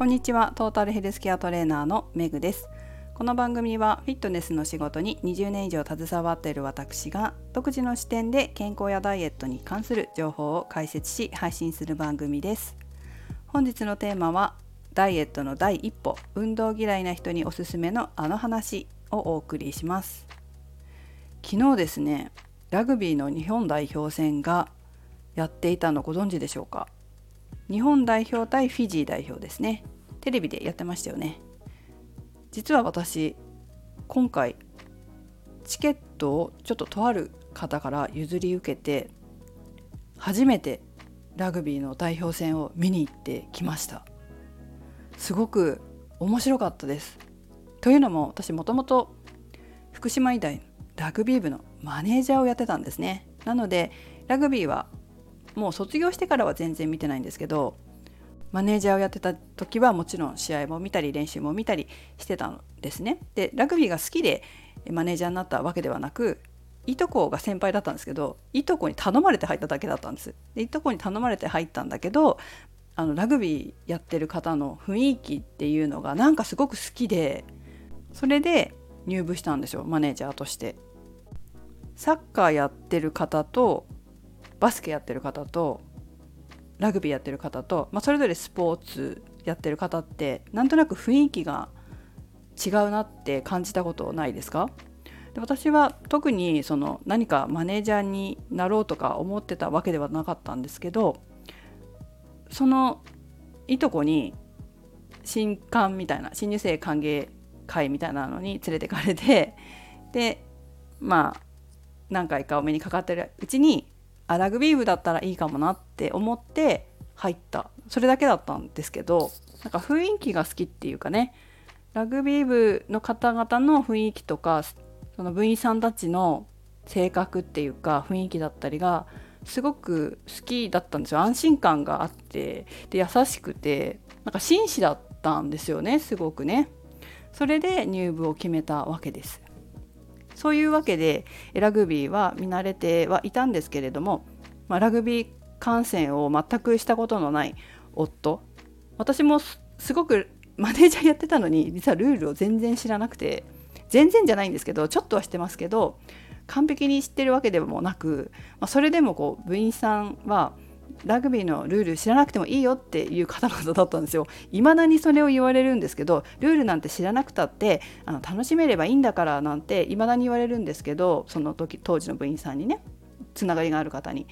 こんにちは。トータルヘルスケアトレーナーのメグです。この番組はフィットネスの仕事に20年以上携わっている私が独自の視点で健康やダイエットに関する情報を解説し配信する番組です。本日のテーマはダイエットの第一歩運動嫌いな人におすすめのあの話をお送りします。昨日ですねラグビーの日本代表戦がやっていたのご存知でしょうか？日本代表対フィジー代表ですね。テレビでやってましたよね。実は私今回チケットをちょっととある方から譲り受けて初めてラグビーの代表戦を見に行ってきました。すごく面白かったです。というのも私もともと福島医大ラグビー部のマネージャーをやってたんですね。なのでラグビーはもう卒業してからは全然見てないんですけどマネージャーをやってた時はもちろん試合も見たり練習も見たりしてたんですね。でラグビーが好きでマネージャーになったわけではなくいとこが先輩だったんですけどいとこに頼まれて入っただけだったんです。でいとこに頼まれて入ったんだけどあのラグビーやってる方の雰囲気っていうのがなんかすごく好きでそれで入部したんですよマネージャーとして。サッカーやってる方とバスケやってる方とラグビーやってる方と、まあ、それぞれスポーツやってる方ってなんとなく雰囲気が違うなって感じたことないですか？で私は特にその何かマネージャーになろうとか思ってたわけではなかったんですけどそのいとこに新刊みたいな新入生歓迎会みたいなのに連れてかれてでまあ何回かお目にかかってるうちにあラグビー部だったらいいかもなって思って入った。それだけだったんですけどなんか雰囲気が好きっていうかね。ラグビー部の方々の雰囲気とかその部員さんたちの性格っていうか雰囲気だったりがすごく好きだったんですよ。安心感があってで優しくてなんか紳士だったんですよねすごくね。それで入部を決めたわけです。そういうわけでラグビーは見慣れてはいたんですけれども、まあ、ラグビー観戦を全くしたことのない夫私もすごくマネージャーやってたのに実はルールを全然知らなくて全然じゃないんですけどちょっとは知ってますけど完璧に知ってるわけでもなく、まあ、それでもこう部員さんはラグビーのルール知らなくてもいいよっていう方々だったんですよ。未だにそれを言われるんですけどルールなんて知らなくたってあの楽しめればいいんだからなんて未だに言われるんですけどその時当時の部員さんにねつながりがある方に。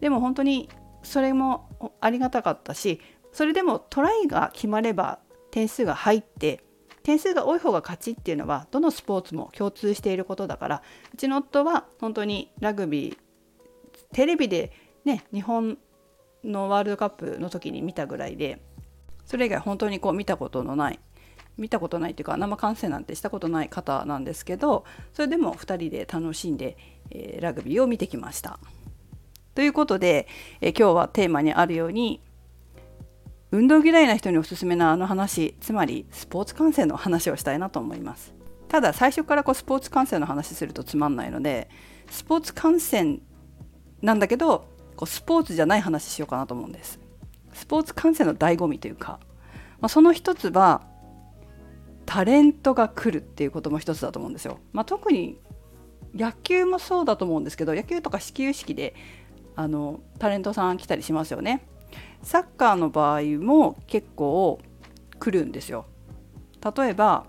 でも本当にそれもありがたかったしそれでもトライが決まれば点数が入って点数が多い方が勝ちっていうのはどのスポーツも共通していることだからうちの夫は本当にラグビーテレビでね日本のワールドカップの時に見たぐらいでそれ以外本当にこう見たことのない見たことないっていうか生観戦なんてしたことない方なんですけどそれでも2人で楽しんで、えー、ラグビーを見てきました。ということで、えー、今日はテーマにあるように運動嫌いな人におすすめなあの話つまりスポーツ観戦の話をしたいなと思います。ただ最初からこうスポーツ観戦の話するとつまんないのでスポーツ観戦なんだけどこうスポーツじゃない話しようかなと思うんです。スポーツ観戦の醍醐味というか、まあ、その一つはタレントが来るっていうことも一つだと思うんですよ。まあ、特に野球もそうだと思うんですけど野球とか始球式であのタレントさん来たりしますよね。サッカーの場合も結構来るんですよ。例えば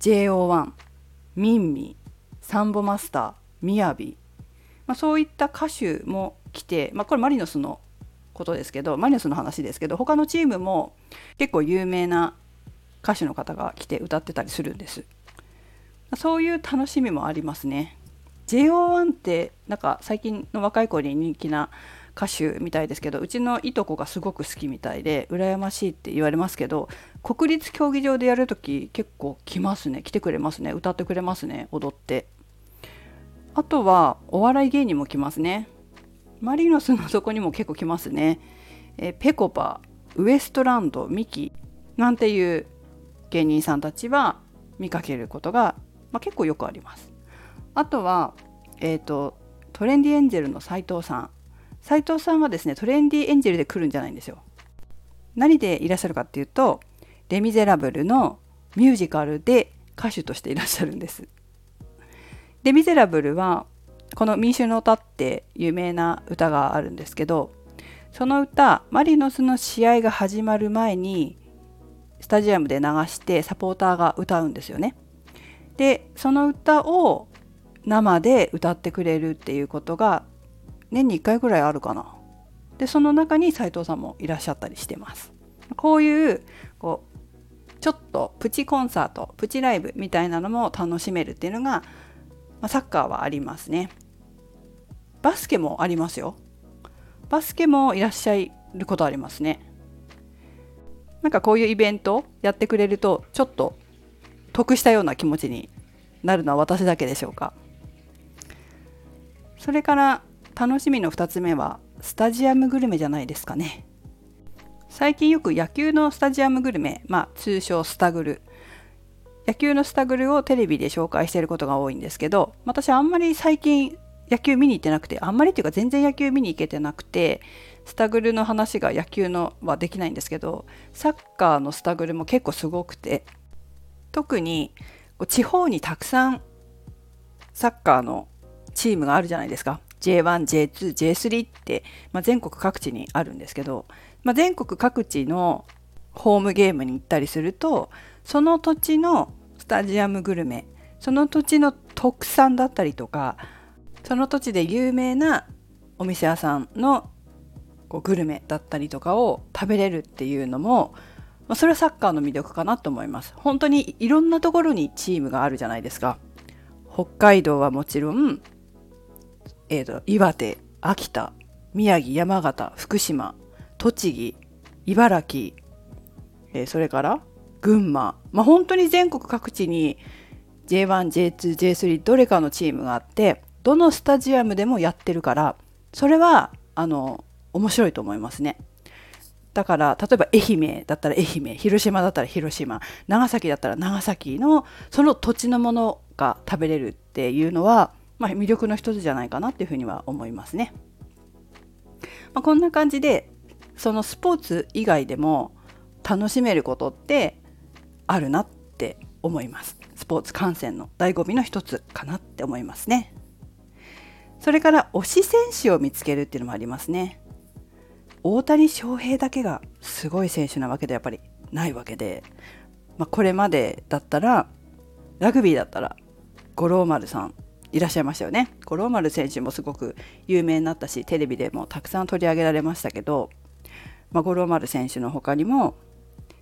JO1 ミンミサンボマスターみやび、まあ、そういった歌手も来て、まあ、これマリノスのことですけどマリノスの話ですけど他のチームも結構有名な歌手の方が来て歌ってたりするんです。そういう楽しみもありますね。JO1 ってなんか最近の若い子に人気な歌手みたいですけどうちのいとこがすごく好きみたいで羨ましいって言われますけど国立競技場でやる時結構来ますね。来てくれますね。歌ってくれますね。踊って。あとはお笑い芸人も来ますね。マリノスの底にも結構来ますね。えペコパウエストランドミキなんていう芸人さんたちは見かけることが、まあ、結構よくあります。あとは、えーと、トレンディエンジェルの斉藤さん。斉藤さんはですねトレンディエンジェルで来るんじゃないんですよ。何でいらっしゃるかっていうとレ・ミゼラブルのミュージカルで歌手としていらっしゃるんです。レ・ミゼラブルはこの民衆の歌って有名な歌があるんですけどその歌マリノスの試合が始まる前にスタジアムで流してサポーターが歌うんですよね。でその歌を生で歌ってくれるっていうことが年に1回ぐらいあるかな。でその中に斉藤さんもいらっしゃったりしてます。こういうこうちょっとプチコンサートプチライブみたいなのも楽しめるっていうのが、まあ、サッカーはありますね。バスケもありますよ。バスケもいらっしゃることありますね。なんかこういうイベントやってくれるとちょっと得したような気持ちになるのは私だけでしょうか。それから楽しみの2つ目はスタジアムグルメじゃないですかね。最近よく野球のスタジアムグルメ、まあ通称スタグル。野球のスタグルをテレビで紹介していることが多いんですけど、私あんまり最近野球見に行ってなくて、あんまりっていうか全然野球見に行けてなくて、スタグルの話が野球のはできないんですけどサッカーのスタグルも結構すごくて特に地方にたくさんサッカーのチームがあるじゃないですか。J1、J2、J3 って、まあ、全国各地にあるんですけど、まあ、全国各地のホームゲームに行ったりするとその土地のスタジアムグルメその土地の特産だったりとかその土地で有名なお店屋さんのこうグルメだったりとかを食べれるっていうのも、まあ、それはサッカーの魅力かなと思います。本当にいろんなところにチームがあるじゃないですか。北海道はもちろん、えーと、岩手、秋田、宮城、山形、福島、栃木、茨城、えー、それから群馬、まあ、本当に全国各地に J1、J2、J3 どれかのチームがあってどのスタジアムでもやってるからそれはあの面白いと思いますね。だから例えば愛媛だったら愛媛広島だったら広島長崎だったら長崎のその土地のものが食べれるっていうのは、まあ、魅力の一つじゃないかなっていうふうには思いますね。まあ、こんな感じでそのスポーツ以外でも楽しめることってあるなって思います。スポーツ観戦の醍醐味の一つかなって思いますね。それから推し選手を見つけるっていうのもありますね。大谷翔平だけがすごい選手なわけでやっぱりないわけで、まあ、これまでだったらラグビーだったら五郎丸さんいらっしゃいましたよね五郎丸選手もすごく有名になったしテレビでもたくさん取り上げられましたけど、まあ、五郎丸選手の他にも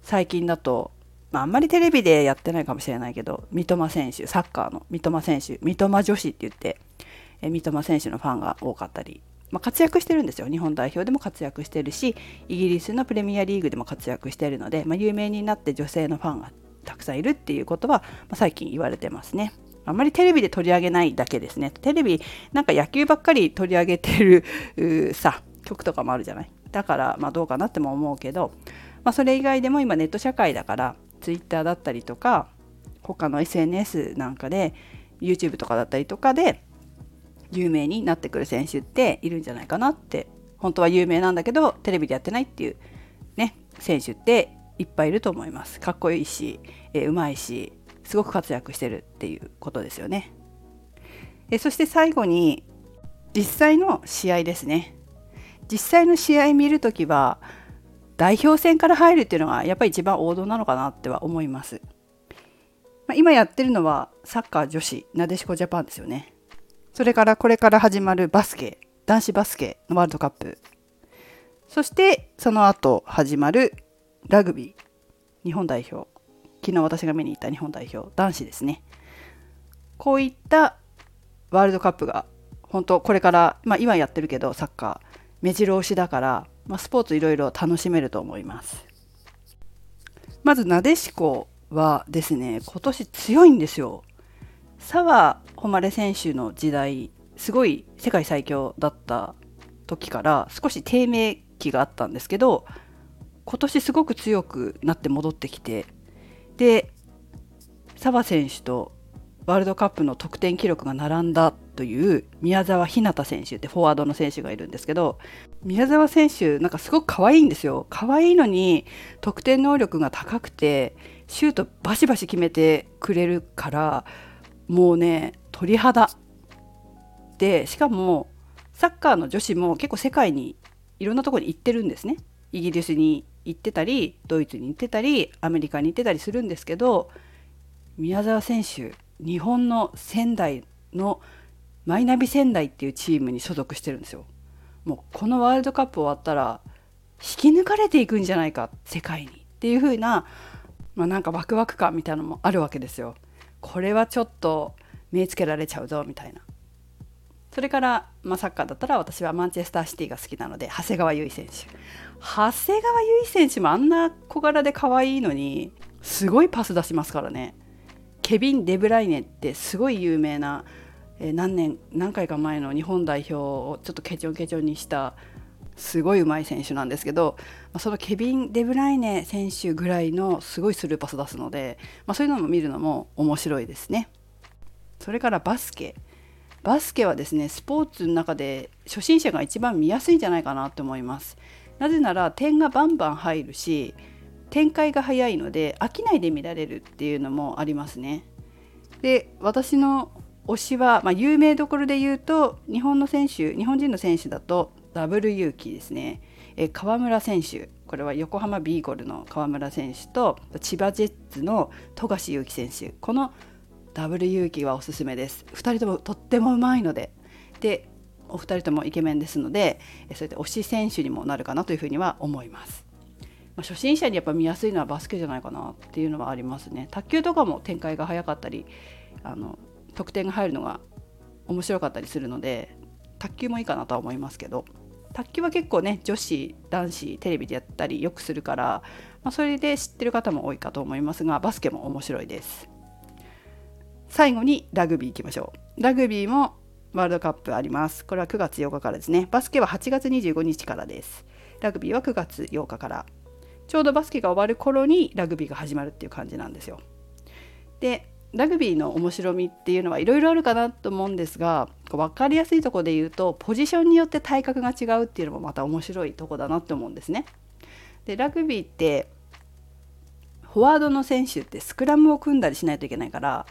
最近だと、まあ、あんまりテレビでやってないかもしれないけど三笘選手サッカーの三笘選手三笘女子って言ってえ三笘選手のファンが多かったりまあ、活躍してるんですよ日本代表でも活躍してるしイギリスのプレミアリーグでも活躍してるので、まあ、有名になって女性のファンがたくさんいるっていうことは、まあ、最近言われてますね。あんまりテレビで取り上げないだけですね。テレビなんか野球ばっかり取り上げてるさ曲とかもあるじゃない？だからまあどうかなっても思うけど、まあ、それ以外でも今ネット社会だから Twitter だったりとか他の SNS なんかで YouTube とかだったりとかで有名になってくる選手っているんじゃないかなって本当は有名なんだけどテレビでやってないっていうね選手っていっぱいいると思います。かっこいいし、えー、うまいしすごく活躍してるっていうことですよね。えそして最後に実際の試合ですね。実際の試合見るときは代表戦から入るっていうのがやっぱり一番王道なのかなっては思います、まあ、今やってるのはサッカー女子なでしこジャパンですよねそれからこれから始まるバスケ、男子バスケのワールドカップ。そしてその後始まるラグビー、日本代表。昨日私が見に行った日本代表、男子ですね。こういったワールドカップが本当これから、まあ、今やってるけどサッカー目白押しだから、まあ、スポーツいろいろ楽しめると思います。まずなでしこはですね今年強いんですよ。澤穂選手の時代すごい世界最強だった時から少し低迷期があったんですけど今年すごく強くなって戻ってきてで澤選手とワールドカップの得点記録が並んだという宮澤ひなた選手ってフォワードの選手がいるんですけど宮澤選手なんかすごく可愛いんですよ。可愛いのに得点能力が高くてシュートバシバシ決めてくれるからもうね鳥肌。でしかもサッカーの女子も結構世界にいろんなとこに行ってるんですね。イギリスに行ってたりドイツに行ってたりアメリカに行ってたりするんですけど宮澤選手日本の仙台のマイナビ仙台っていうチームに所属してるんですよ。もうこのワールドカップ終わったら引き抜かれていくんじゃないか世界にっていう風なまあなんかワクワク感みたいなのもあるわけですよ。これはちょっと目つけられちゃうぞみたいな。それから、まあ、サッカーだったら私はマンチェスターシティが好きなので長谷川唯選手長谷川唯選手もあんな小柄で可愛いのにすごいパス出しますからねケビン・デブライネってすごい有名な、え、何年何回か前の日本代表をちょっとケチョンケチョンにしたすごい上手い選手なんですけど、まあ、そのケビン・デブライネ選手ぐらいのすごいスルーパス出すので、まあ、そういうのも見るのも面白いですね。それからバスケバスケはですねスポーツの中で初心者が一番見やすいんじゃないかなと思います。なぜなら点がバンバン入るし展開が早いので飽きないで見られるっていうのもありますね。で私の推しは、まあ、有名どころで言うと日本の選手日本人の選手だとダブル勇気ですね。え川村選手これは横浜ビーゴルの川村選手と千葉ジェッツの富樫勇樹選手。このダブル勇気はおすすめです。2人ともとってもうまいので。でお二人ともイケメンですのでそうやって推し選手にもなるかなというふうには思います。ま、初心者にやっぱ見やすいのはバスケじゃないかなっていうのはありますね。卓球とかも展開が早かったりあの得点が入るのが面白かったりするので卓球もいいかなとは思いますけど卓球は結構ね女子男子テレビでやったりよくするから、まあ、それで知ってる方も多いかと思いますがバスケも面白いです。最後にラグビーいきましょう。ラグビーもワールドカップあります。これは9月8日からですね。バスケは8月25日からです。ラグビーは9月8日から。ちょうどバスケが終わる頃にラグビーが始まるっていう感じなんですよ。でラグビーの面白みっていうのはいろいろあるかなと思うんですが分かりやすいとこで言うとポジションによって体格が違うっていうのもまた面白いとこだなって思うんですね。でラグビーってフォワードの選手ってスクラムを組んだりしないといけないから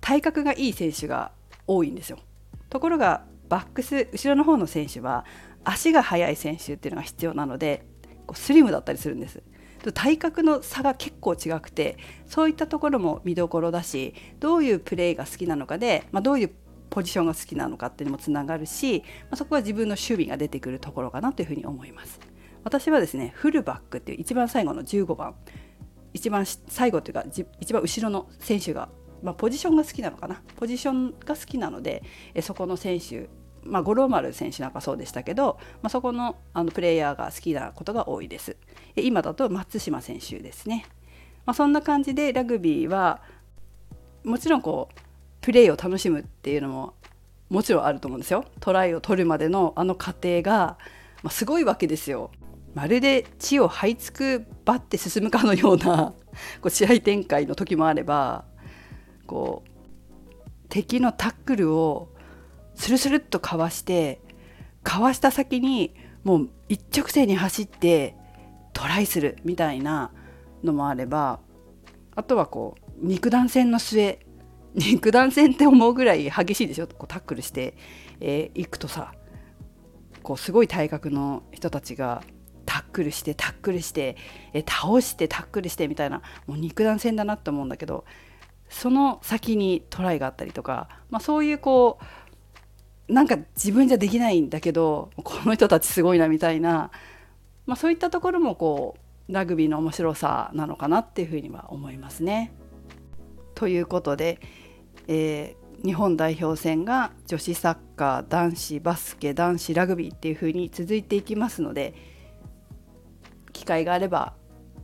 体格がいい選手が多いんですよ。ところがバックス後ろの方の選手は足が速い選手っていうのが必要なのでこうスリムだったりするんです。体格の差が結構違くてそういったところも見どころだしどういうプレーが好きなのかで、まあ、どういうポジションが好きなのかっていうのもつながるし、まあ、そこは自分の守備が出てくるところかなというふうに思います。私はですねフルバックっていう一番最後の15番一番最後というか一番後ろの選手が、まあ、ポジションが好きなのかな？ポジションが好きなのでえそこの選手まあ、五郎丸選手なんかそうでしたけど、まあ、そこのあのプレイヤーが好きなことが多いです。今だと松島選手ですね。まあ、そんな感じでラグビーはもちろんこうプレーを楽しむっていうのももちろんあると思うんですよ。トライを取るまでのあの過程が、まあ、すごいわけですよ。まるで地を這いつくばって進むかのような こう試合展開の時もあればこう敵のタックルをスルスルっとかわしてかわした先にもう一直線に走ってトライするみたいなのもあればあとはこう肉弾戦の末 肉弾戦って思うぐらい激しいでしょ？こうタックルしてい、えー、くとさこうすごい体格の人たちがタックルしてタックルして、えー、倒してタックルしてみたいなもう肉弾戦だなって思うんだけどその先にトライがあったりとか、まあ、そういうこうなんか自分じゃできないんだけどこの人たちすごいなみたいな、まあ、そういったところもこうラグビーの面白さなのかなっていうふうには思いますね。ということで、えー、日本代表戦が女子サッカー男子バスケ男子ラグビーっていうふうに続いていきますので機会があれば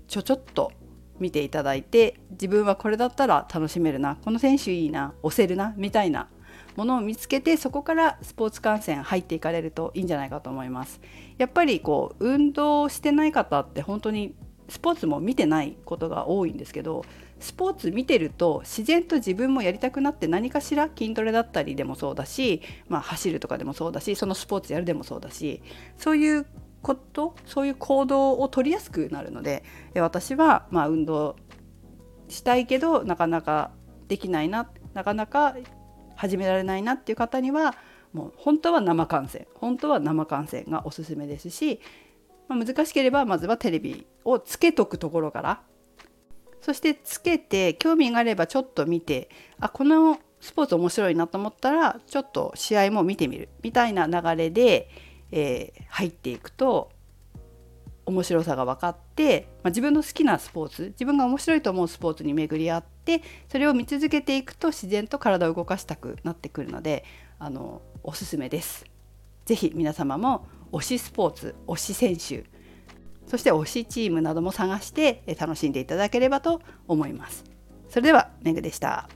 ちょちょっと見ていただいて自分はこれだったら楽しめるなこの選手いいな押せるなみたいなものを見つけてそこからスポーツ観戦入っていかれるといいんじゃないかと思います。やっぱりこう運動してない方って本当にスポーツも見てないことが多いんですけどスポーツ見てると自然と自分もやりたくなって何かしら筋トレだったりでもそうだし、まあ、走るとかでもそうだしそのスポーツやるでもそうだしそういうことそういう行動を取りやすくなるので私はまあ運動したいけどなかなかできないななかなか始められないなっていう方にはもう本当は生観戦。本当は生観戦がおすすめですし、まあ、難しければまずはテレビをつけとくところから。そしてつけて興味があればちょっと見てあこのスポーツ面白いなと思ったらちょっと試合も見てみる。みたいな流れで、えー、入っていくと面白さが分かって、まあ、自分の好きなスポーツ自分が面白いと思うスポーツに巡り合ってでそれを見続けていくと自然と体を動かしたくなってくるのであのおすすめです。ぜひ皆様も推しスポーツ推し選手そして推しチームなども探して楽しんでいただければと思います。それではメグでした。